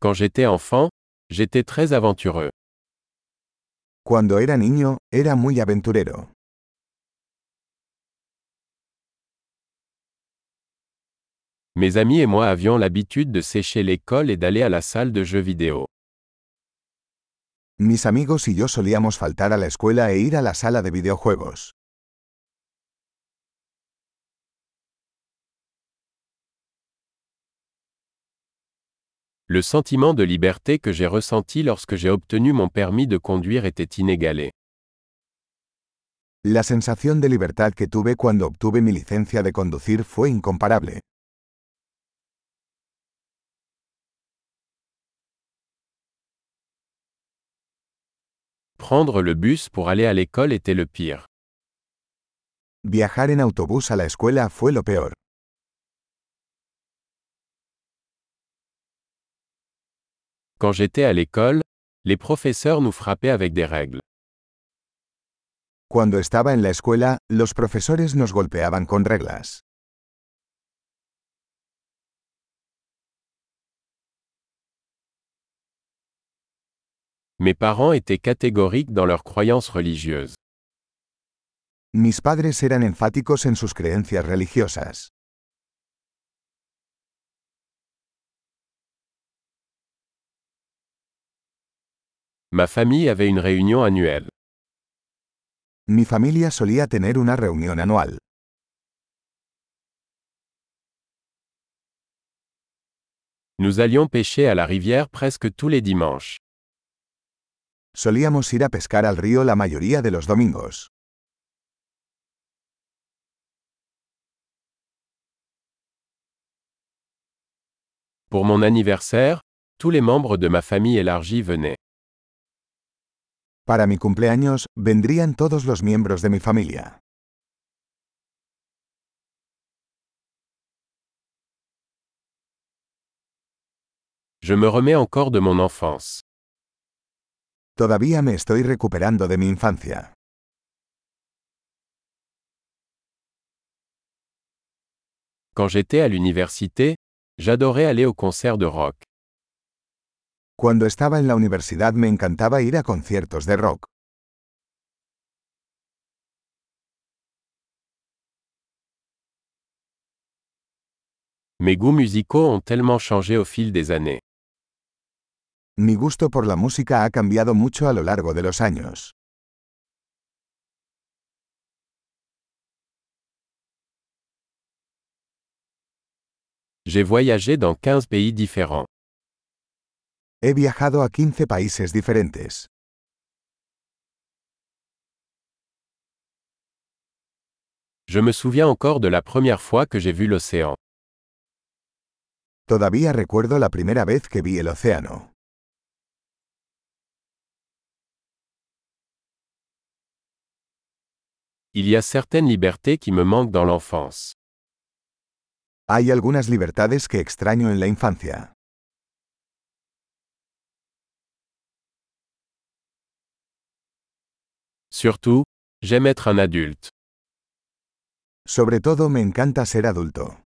Quand j'étais enfant, j'étais très aventureux. Cuando era niño, era muy aventurero. Mes amis et moi avions l'habitude de sécher l'école et d'aller à la salle de jeux vidéo. Mis amigos y yo solíamos faltar a la escuela e ir a la sala de videojuegos. Le sentiment de liberté que j'ai ressenti lorsque j'ai obtenu mon permis de conduire était inégalé. La sensación de libertad que tuve cuando obtuve mi licencia de conducir fue incomparable. Prendre le bus pour aller à l'école était le pire. Viajar en autobús a la escuela fue lo peor. Quand j'étais à l'école, les professeurs nous frappaient avec des règles. Cuando estaba en la escuela, los profesores nos golpeaban con reglas. Mes parents étaient catégoriques dans leurs croyances religieuses. Mis padres eran enfáticos en sus creencias religiosas. Ma famille avait une réunion annuelle. Mi familia solía tener una reunión anual. Nous allions pêcher à la rivière presque tous les dimanches. Solíamos ir a pescar al río la mayoría de los domingos. Pour mon anniversaire, tous les membres de ma famille élargie venaient. Para mi cumpleaños, vendrían todos los miembros de mi familia. Je me remets encore de mon enfance. Todavía me estoy recuperando de mi infancia. Quand j'étais à l'université, j'adorais aller au concert de rock. Cuando estaba en la universidad me encantaba ir a conciertos de rock. Mes goûts musicaux ont tellement changé au fil des années. Mi gusto por la música ha cambiado mucho a lo largo de los años. J'ai voyagé dans 15 pays différents. He viajado a 15 países diferentes. Je me souviens encore de la première fois que j'ai vu l'océan. Todavía recuerdo la primera vez que vi el océano. Il y a certaines libertés qui me manquent dans l'enfance. Hay algunas libertades que extraño en la infancia. Surtout, j'aime être un adulte. Sobre todo me encanta ser adulto.